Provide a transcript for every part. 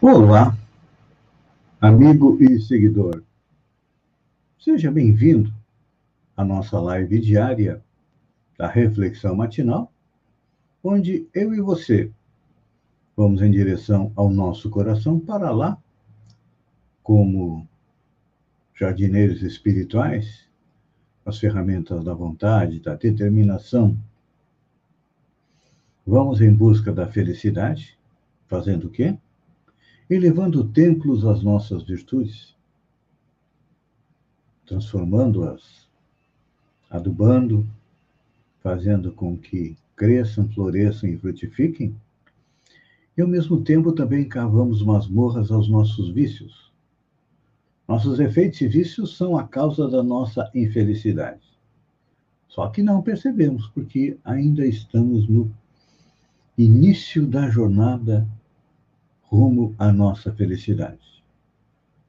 Olá, amigo e seguidor. Seja bem-vindo à nossa live diária da Reflexão Matinal, onde eu e você vamos em direção ao nosso coração para lá, como jardineiros espirituais, as ferramentas da vontade, da determinação. Vamos em busca da felicidade, fazendo o quê? Elevando templos às nossas virtudes, transformando-as, adubando, fazendo com que cresçam, floresçam e frutifiquem, e ao mesmo tempo também cavamos masmorras aos nossos vícios. Nossos efeitos e vícios são a causa da nossa infelicidade. Só que não percebemos, porque ainda estamos no início da jornada rumo à nossa felicidade.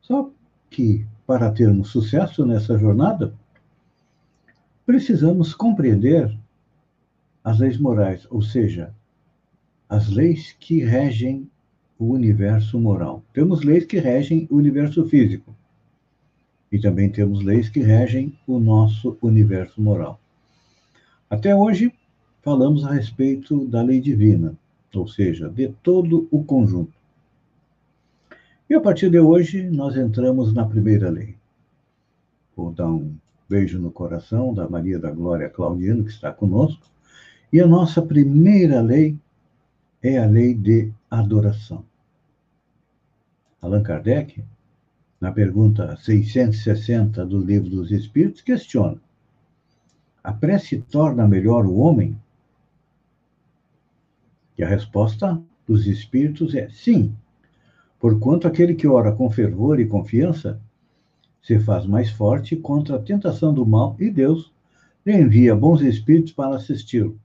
Só que, para termos sucesso nessa jornada, precisamos compreender as leis morais, ou seja, as leis que regem o universo moral. Temos leis que regem o universo físico. E também temos leis que regem o nosso universo moral. Até hoje, falamos a respeito da lei divina, ou seja, de todo o conjunto. E a partir de hoje, nós entramos na primeira lei. Vou dar um beijo no coração da Maria da Glória Claudino, que está conosco. E a nossa primeira lei é a lei de adoração. Allan Kardec, na pergunta 660 do Livro dos Espíritos, questiona: a prece torna melhor o homem? E a resposta dos Espíritos é sim, Porquanto aquele que ora com fervor e confiança se faz mais forte contra a tentação do mal e Deus lhe envia bons espíritos para assisti-lo.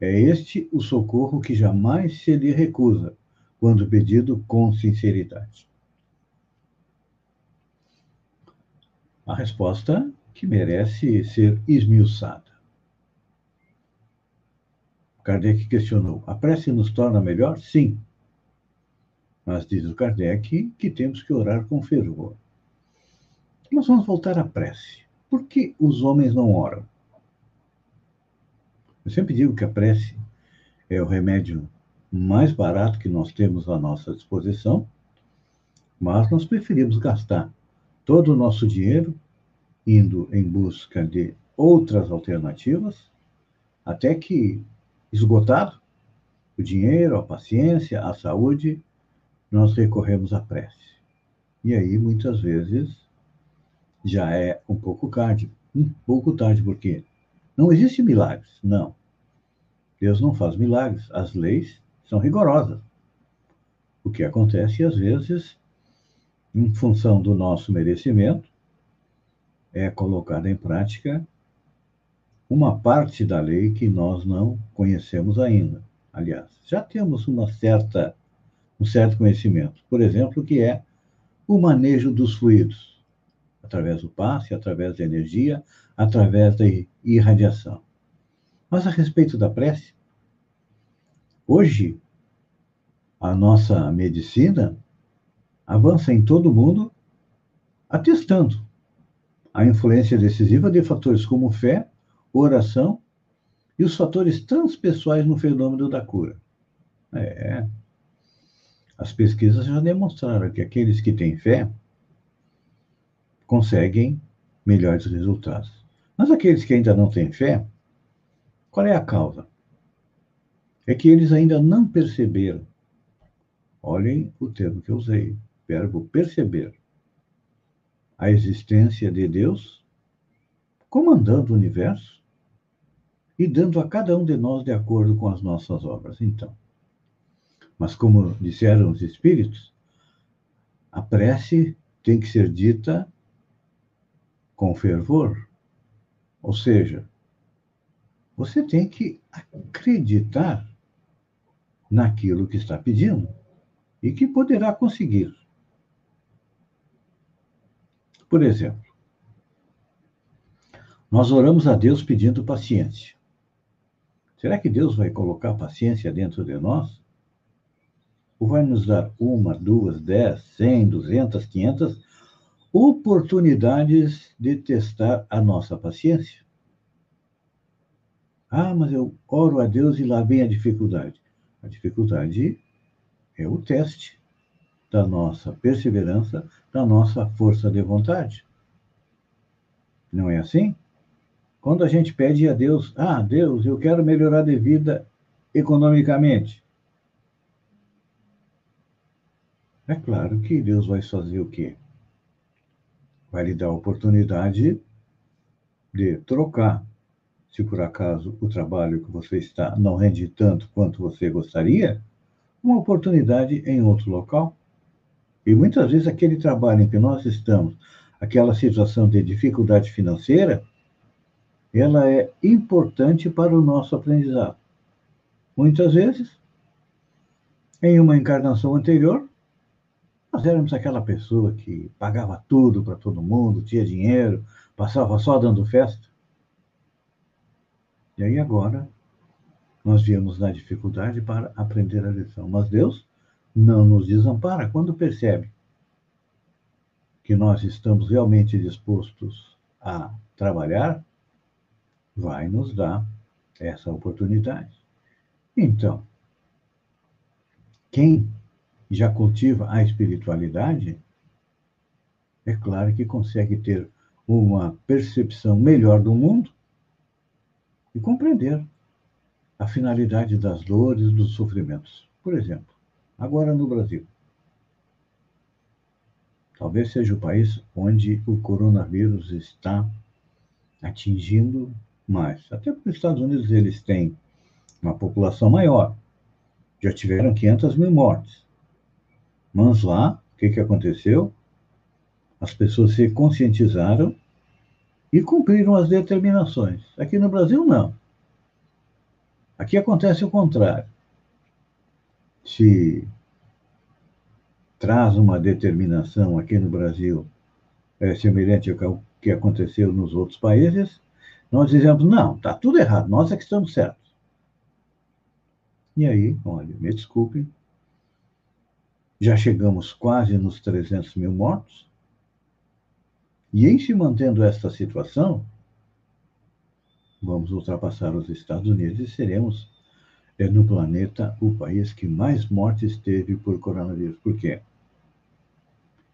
É este o socorro que jamais se lhe recusa, quando pedido com sinceridade. A resposta que merece ser esmiuçada. Kardec questionou: a prece nos torna melhor? Sim. Mas diz o Kardec que temos que orar com fervor. Nós vamos voltar à prece. Por que os homens não oram? Eu sempre digo que a prece é o remédio mais barato que nós temos à nossa disposição, mas nós preferimos gastar todo o nosso dinheiro indo em busca de outras alternativas, até que, esgotado, o dinheiro, a paciência, a saúde, nós recorremos à prece. E aí, muitas vezes, já é um pouco tarde. Um pouco tarde, porque não existe milagres, não. Deus não faz milagres. As leis são rigorosas. O que acontece, às vezes, em função do nosso merecimento, é colocada em prática uma parte da lei que nós não conhecemos ainda. Aliás, já temos uma certa um certo conhecimento. Por exemplo, que é o manejo dos fluidos, através do passe, através da energia, através da irradiação. Mas a respeito da prece, hoje a nossa medicina avança em todo o mundo atestando a influência decisiva de fatores como fé, oração e os fatores transpessoais no fenômeno da cura. É, as pesquisas já demonstraram que aqueles que têm fé conseguem melhores resultados. Mas aqueles que ainda não têm fé, qual é a causa? É que eles ainda não perceberam. Olhem o termo que eu usei, verbo perceber. A existência de Deus comandando o universo e dando a cada um de nós de acordo com as nossas obras. Então, mas, como disseram os espíritos, a prece tem que ser dita com fervor. Ou seja, você tem que acreditar naquilo que está pedindo e que poderá conseguir. Por exemplo, nós oramos a Deus pedindo paciência. Será que Deus vai colocar paciência dentro de nós? Vai nos dar uma, duas, dez, cem, duzentas, quinhentas oportunidades de testar a nossa paciência? Ah, mas eu oro a Deus e lá vem a dificuldade. A dificuldade é o teste da nossa perseverança, da nossa força de vontade. Não é assim? Quando a gente pede a Deus, ah, Deus, eu quero melhorar de vida economicamente. É claro que Deus vai fazer o quê? Vai lhe dar a oportunidade de trocar. Se por acaso o trabalho que você está não rende tanto quanto você gostaria, uma oportunidade em outro local. E muitas vezes aquele trabalho em que nós estamos, aquela situação de dificuldade financeira, ela é importante para o nosso aprendizado. Muitas vezes, em uma encarnação anterior, nós éramos aquela pessoa que pagava tudo para todo mundo, tinha dinheiro, passava só dando festa. E aí agora nós viemos na dificuldade para aprender a lição. Mas Deus não nos desampara quando percebe que nós estamos realmente dispostos a trabalhar, vai nos dar essa oportunidade. Então, quem já cultiva a espiritualidade, é claro que consegue ter uma percepção melhor do mundo e compreender a finalidade das dores, e dos sofrimentos. Por exemplo, agora no Brasil. Talvez seja o país onde o coronavírus está atingindo mais. Até porque os Estados Unidos eles têm uma população maior. Já tiveram 500 mil mortes. Mas lá, o que, que aconteceu? As pessoas se conscientizaram e cumpriram as determinações. Aqui no Brasil, não. Aqui acontece o contrário. Se traz uma determinação aqui no Brasil é, semelhante ao que aconteceu nos outros países, nós dizemos, não, está tudo errado, nós é que estamos certos. E aí, olha, me desculpe, já chegamos quase nos 300 mil mortos, e em se mantendo esta situação, vamos ultrapassar os Estados Unidos e seremos é, no planeta o país que mais mortes teve por coronavírus. Por quê?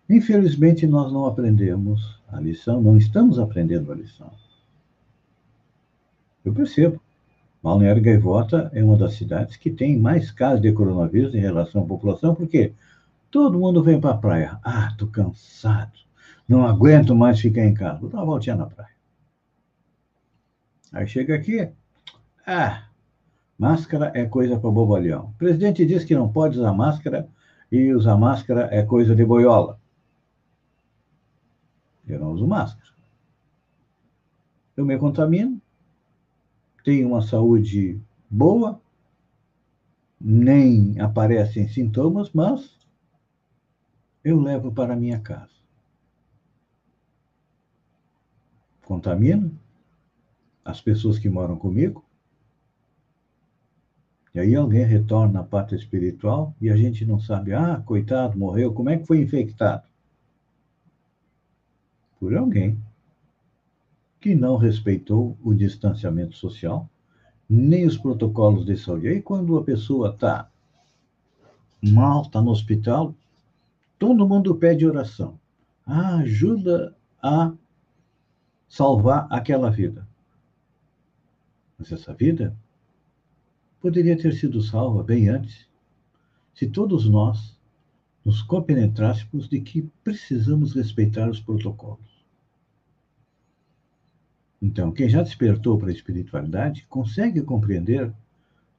Infelizmente, nós não aprendemos a lição, não estamos aprendendo a lição. Eu percebo. Balneário Gaivota é uma das cidades que tem mais casos de coronavírus em relação à população, porque todo mundo vem para a praia. Ah, estou cansado, não aguento mais ficar em casa. Vou dar uma voltinha na praia. Aí chega aqui, ah, máscara é coisa para bobalhão. O presidente diz que não pode usar máscara e usar máscara é coisa de boiola. Eu não uso máscara. Eu me contamino, tenho uma saúde boa, nem aparecem sintomas, mas eu levo para minha casa. Contamino, as pessoas que moram comigo. E aí alguém retorna à pátria espiritual e a gente não sabe, ah, coitado, morreu, como é que foi infectado? Por alguém que não respeitou o distanciamento social, nem os protocolos de saúde. Aí quando a pessoa está mal, está no hospital, todo mundo pede oração. Ah, ajuda a salvar aquela vida. Mas essa vida poderia ter sido salva bem antes, se todos nós nos compenetrássemos de que precisamos respeitar os protocolos. Então, quem já despertou para a espiritualidade consegue compreender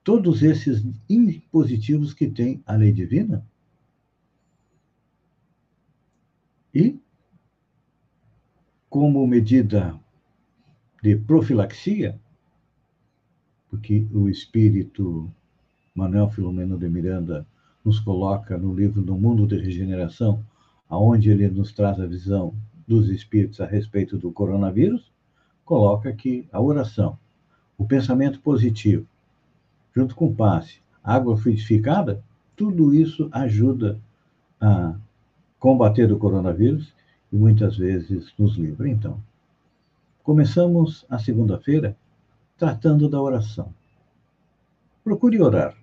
todos esses impositivos que tem a lei divina e, como medida de profilaxia, porque o espírito Manuel Filomeno de Miranda nos coloca no livro do Mundo de Regeneração, aonde ele nos traz a visão dos espíritos a respeito do coronavírus, coloca que a oração, o pensamento positivo, junto com o passe, água fluidificada, tudo isso ajuda a combater o coronavírus e muitas vezes nos livra. Então, começamos a segunda-feira tratando da oração. Procure orar,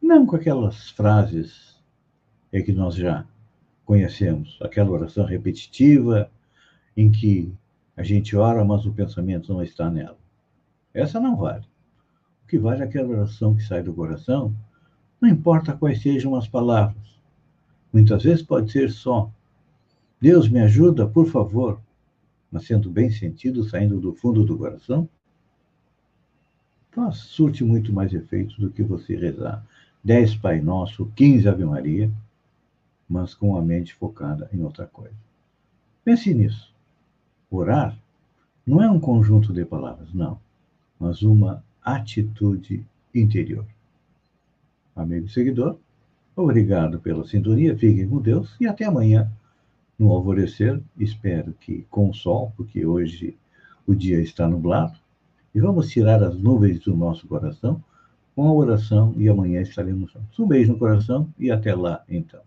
não com aquelas frases é que nós já conhecemos, aquela oração repetitiva em que a gente ora, mas o pensamento não está nela. Essa não vale. O que vale é aquela oração que sai do coração, não importa quais sejam as palavras. Muitas vezes pode ser só Deus me ajuda, por favor, mas sendo bem sentido, saindo do fundo do coração, faz, surte muito mais efeito do que você rezar 10 Pai Nosso, 15 Ave Maria, mas com a mente focada em outra coisa. Pense nisso. Orar não é um conjunto de palavras, não, mas uma atitude interior. Amigo seguidor, obrigado pela sintonia, fiquem com Deus e até amanhã no alvorecer. Espero que com o sol, porque hoje o dia está nublado, e vamos tirar as nuvens do nosso coração com a oração e amanhã estaremos juntos. Um beijo no coração e até lá, então.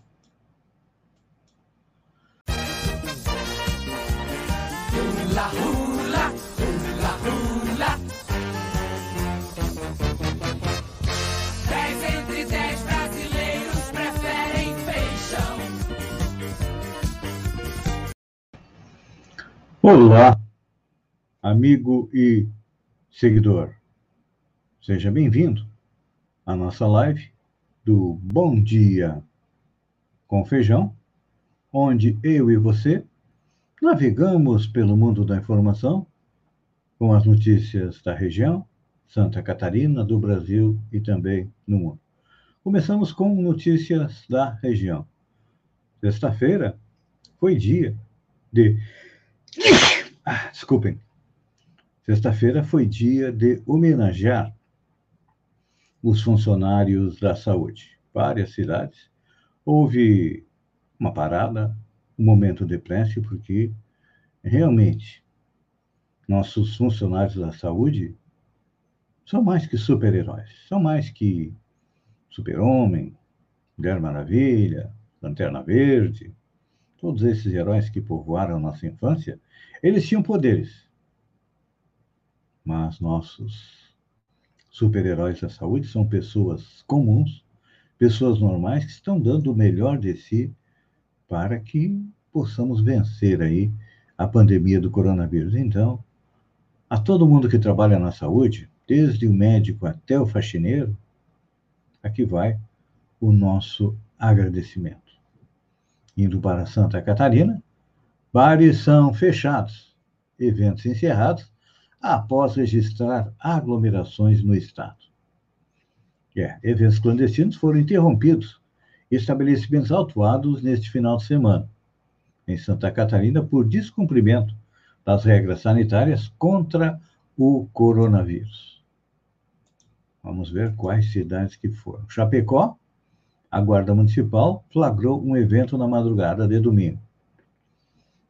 Olá, amigo e seguidor. Seja bem-vindo à nossa live do Bom Dia com Feijão, onde eu e você navegamos pelo mundo da informação com as notícias da região, Santa Catarina, do Brasil e também no mundo. Começamos com notícias da região. Sexta-feira foi dia de. Ah, desculpem. Sexta-feira foi dia de homenagear os funcionários da saúde. Várias cidades. Houve uma parada, um momento de prece, porque realmente nossos funcionários da saúde são mais que super-heróis, são mais que Super-Homem, Mulher Maravilha, Lanterna Verde, todos esses heróis que povoaram nossa infância, eles tinham poderes. Mas nossos super-heróis da saúde são pessoas comuns, pessoas normais que estão dando o melhor de si para que possamos vencer aí a pandemia do coronavírus. Então, a todo mundo que trabalha na saúde, desde o médico até o faxineiro, aqui vai o nosso agradecimento. Indo para Santa Catarina, bares são fechados, eventos encerrados após registrar aglomerações no Estado. É, eventos clandestinos foram interrompidos estabelecimentos autuados neste final de semana, em Santa Catarina, por descumprimento das regras sanitárias contra o coronavírus. Vamos ver quais cidades que foram. Chapecó, a Guarda Municipal flagrou um evento na madrugada de domingo.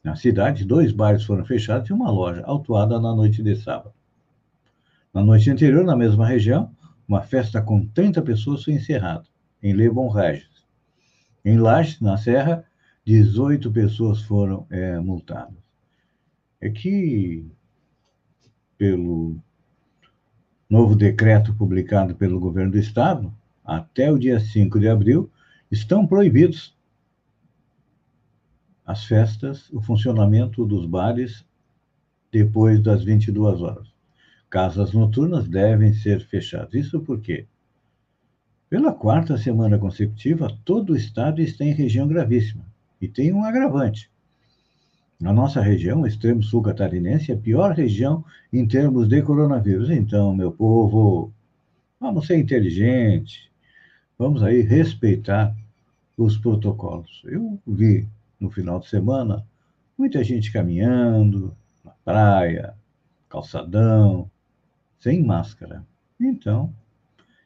Na cidade, dois bares foram fechados e uma loja autuada na noite de sábado. Na noite anterior, na mesma região, uma festa com 30 pessoas foi encerrada, em Lebon Regis. Em Lages, na Serra, 18 pessoas foram é, multadas. É que, pelo novo decreto publicado pelo governo do Estado, até o dia 5 de abril, estão proibidos as festas, o funcionamento dos bares depois das 22 horas. Casas noturnas devem ser fechadas. Isso porque, pela quarta semana consecutiva, todo o estado está em região gravíssima. E tem um agravante. A nossa região, o extremo sul catarinense, é a pior região em termos de coronavírus. Então, meu povo, vamos ser inteligentes, vamos aí respeitar os protocolos. Eu vi no final de semana, muita gente caminhando na praia, calçadão, sem máscara. Então,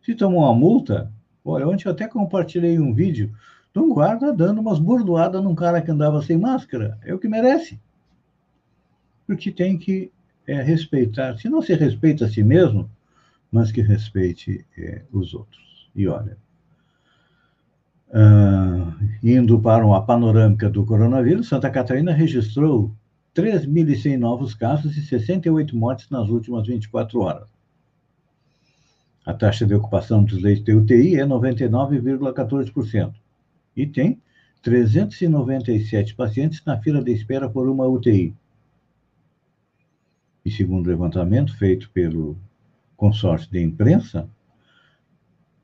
se tomou uma multa, olha, ontem eu até compartilhei um vídeo de um guarda dando umas bordoadas num cara que andava sem máscara. É o que merece. Porque tem que é, respeitar, se não se respeita a si mesmo, mas que respeite é, os outros. E olha, Uh, indo para uma panorâmica do coronavírus, Santa Catarina registrou 3.100 novos casos e 68 mortes nas últimas 24 horas. A taxa de ocupação dos leitos de UTI é 99,14%. E tem 397 pacientes na fila de espera por uma UTI. E segundo o levantamento feito pelo consórcio de imprensa,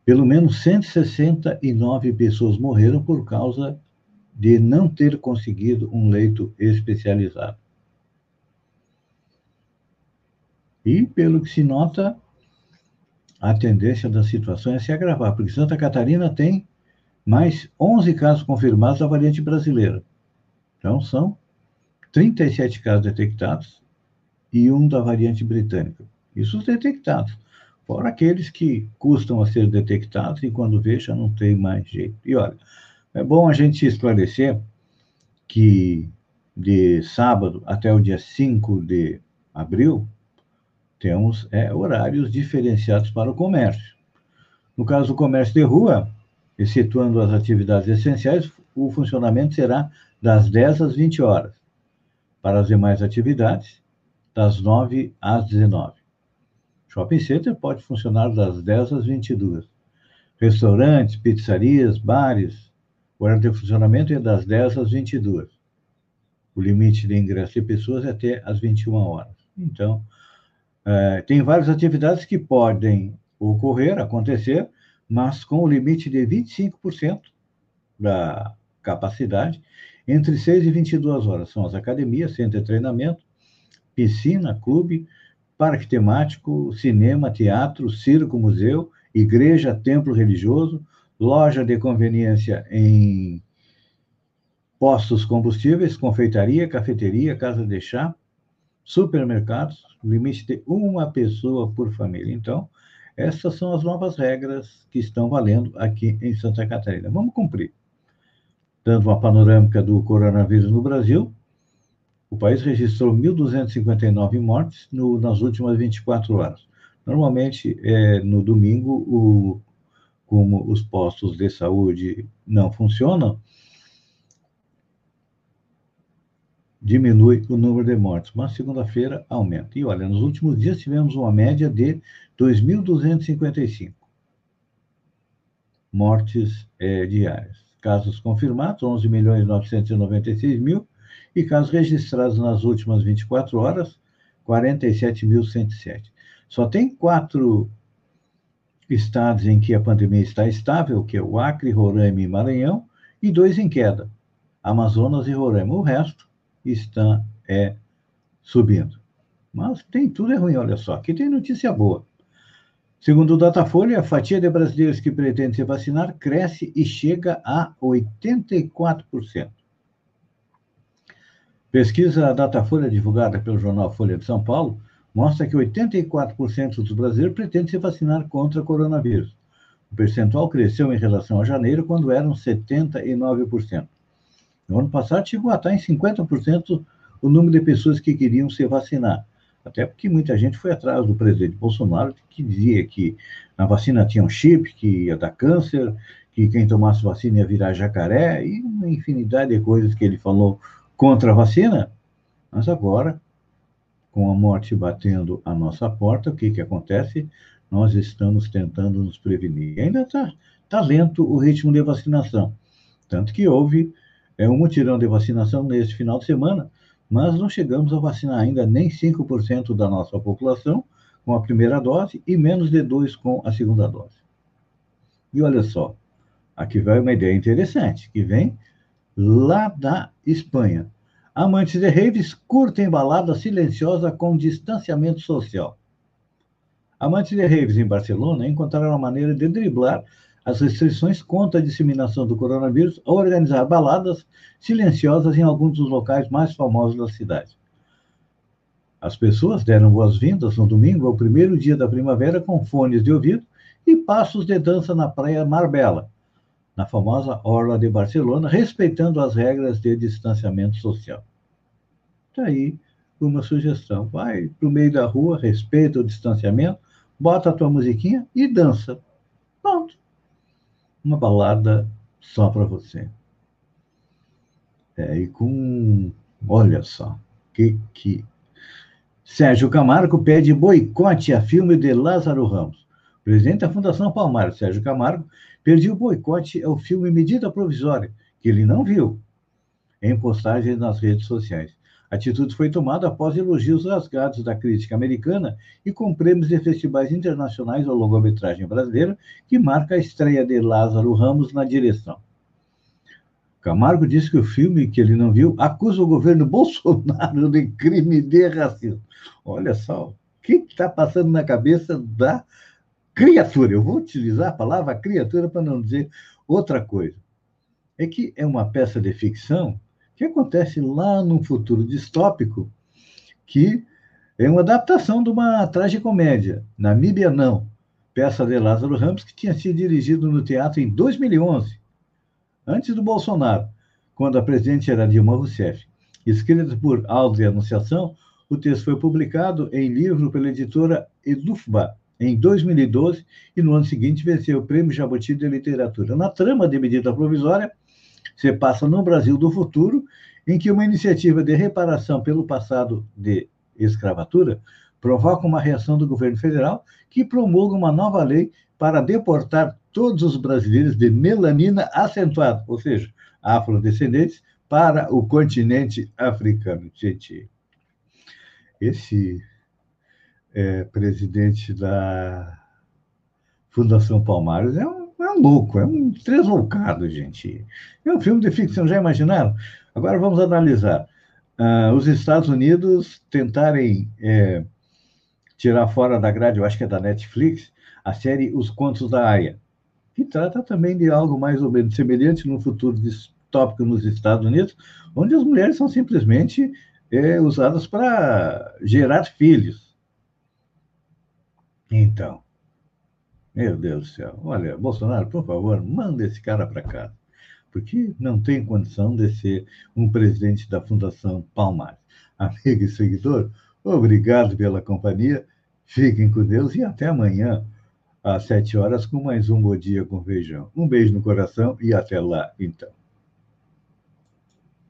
pelo menos 169 pessoas morreram por causa de não ter conseguido um leito especializado. E, pelo que se nota, a tendência da situação é se agravar, porque Santa Catarina tem mais 11 casos confirmados da variante brasileira. Então, são 37 casos detectados e um da variante britânica. Isso os detectados. Fora aqueles que custam a ser detectados e quando vê já não tem mais jeito. E olha, é bom a gente esclarecer que de sábado até o dia 5 de abril, temos é, horários diferenciados para o comércio. No caso do comércio de rua, excetuando as atividades essenciais, o funcionamento será das 10 às 20 horas. Para as demais atividades, das 9 às 19. Shopping center pode funcionar das 10 às 22. Restaurantes, pizzarias, bares, o horário de funcionamento é das 10 às 22. O limite de ingresso de pessoas é até às 21 horas. Então, é, tem várias atividades que podem ocorrer, acontecer, mas com o limite de 25% da capacidade, entre 6 e 22 horas. São as academias, centro de treinamento, piscina, clube, parque temático, cinema, teatro, circo, museu, igreja, templo religioso, loja de conveniência em postos combustíveis, confeitaria, cafeteria, casa de chá, supermercados, limite de uma pessoa por família. Então, essas são as novas regras que estão valendo aqui em Santa Catarina. Vamos cumprir. Dando uma panorâmica do coronavírus no Brasil, o país registrou 1.259 mortes no, nas últimas 24 horas. Normalmente, é, no domingo, o, como os postos de saúde não funcionam, diminui o número de mortes, mas segunda-feira aumenta. E olha, nos últimos dias tivemos uma média de 2.255 mortes é, diárias. Casos confirmados, 11 milhões 996 mil, e casos registrados nas últimas 24 horas, 47.107. Só tem quatro estados em que a pandemia está estável, que é o Acre, Roraima e Maranhão, e dois em queda, Amazonas e Roraima. O resto está é, subindo. Mas tem tudo é ruim, olha só. Aqui tem notícia boa. Segundo o Datafolha, a fatia de brasileiros que pretendem se vacinar cresce e chega a 84%. Pesquisa Datafolha divulgada pelo jornal Folha de São Paulo mostra que 84% dos brasileiros pretendem se vacinar contra o coronavírus. O percentual cresceu em relação a janeiro, quando eram 79%. No ano passado chegou a estar em 50% o número de pessoas que queriam se vacinar. Até porque muita gente foi atrás do presidente Bolsonaro, que dizia que a vacina tinha um chip, que ia dar câncer, que quem tomasse vacina ia virar jacaré, e uma infinidade de coisas que ele falou contra a vacina. Mas agora, com a morte batendo a nossa porta, o que, que acontece? Nós estamos tentando nos prevenir. ainda está tá lento o ritmo de vacinação. Tanto que houve é um mutirão de vacinação neste final de semana, mas não chegamos a vacinar ainda nem 5% da nossa população com a primeira dose e menos de 2% com a segunda dose. E olha só, aqui vai uma ideia interessante, que vem lá da Espanha. Amantes de raves curtem balada silenciosa com distanciamento social. Amantes de raves em Barcelona encontraram uma maneira de driblar as restrições contra a disseminação do coronavírus ao organizar baladas silenciosas em alguns dos locais mais famosos da cidade. As pessoas deram boas-vindas no domingo ao primeiro dia da primavera com fones de ouvido e passos de dança na praia Marbella, na famosa Orla de Barcelona, respeitando as regras de distanciamento social. Está aí uma sugestão. Vai para o meio da rua, respeita o distanciamento, bota a tua musiquinha e dança. Pronto uma balada só para você. É, e com. Olha só, que que. Sérgio Camargo pede boicote a filme de Lázaro Ramos. Presidente da Fundação Palmares, Sérgio Camargo, pediu boicote ao filme Medida Provisória, que ele não viu, em postagens nas redes sociais. A atitude foi tomada após elogios rasgados da crítica americana e com prêmios de festivais internacionais ao longa-metragem brasileira, que marca a estreia de Lázaro Ramos na direção. Camargo disse que o filme que ele não viu acusa o governo Bolsonaro de crime de racismo. Olha só, o que está passando na cabeça da criatura? Eu vou utilizar a palavra criatura para não dizer outra coisa. É que é uma peça de ficção que acontece lá num futuro distópico, que é uma adaptação de uma tragicomédia, Namíbia Não, peça de Lázaro Ramos, que tinha sido dirigido no teatro em 2011, antes do Bolsonaro, quando a presidente era Dilma Rousseff. Escrita por Aldo e Anunciação, o texto foi publicado em livro pela editora Edufba, em 2012, e no ano seguinte venceu o Prêmio Jabuti de Literatura. Na trama de medida provisória, se passa no Brasil do futuro, em que uma iniciativa de reparação pelo passado de escravatura provoca uma reação do governo federal que promulga uma nova lei para deportar todos os brasileiros de melanina acentuada, ou seja, afrodescendentes, para o continente africano. Gente, esse é, presidente da Fundação Palmares é um é um louco, é um tresloucado, gente. É um filme de ficção, já imaginaram? Agora vamos analisar. Uh, os Estados Unidos tentarem é, tirar fora da grade, eu acho que é da Netflix, a série Os Contos da Aya, que trata também de algo mais ou menos semelhante no futuro distópico nos Estados Unidos, onde as mulheres são simplesmente é, usadas para gerar filhos. Então, meu Deus do céu. Olha, Bolsonaro, por favor, manda esse cara para cá. Porque não tem condição de ser um presidente da Fundação Palmares. Amigo e seguidor, obrigado pela companhia. Fiquem com Deus e até amanhã, às sete horas, com mais um Bom Dia com Feijão. Um beijo no coração e até lá, então.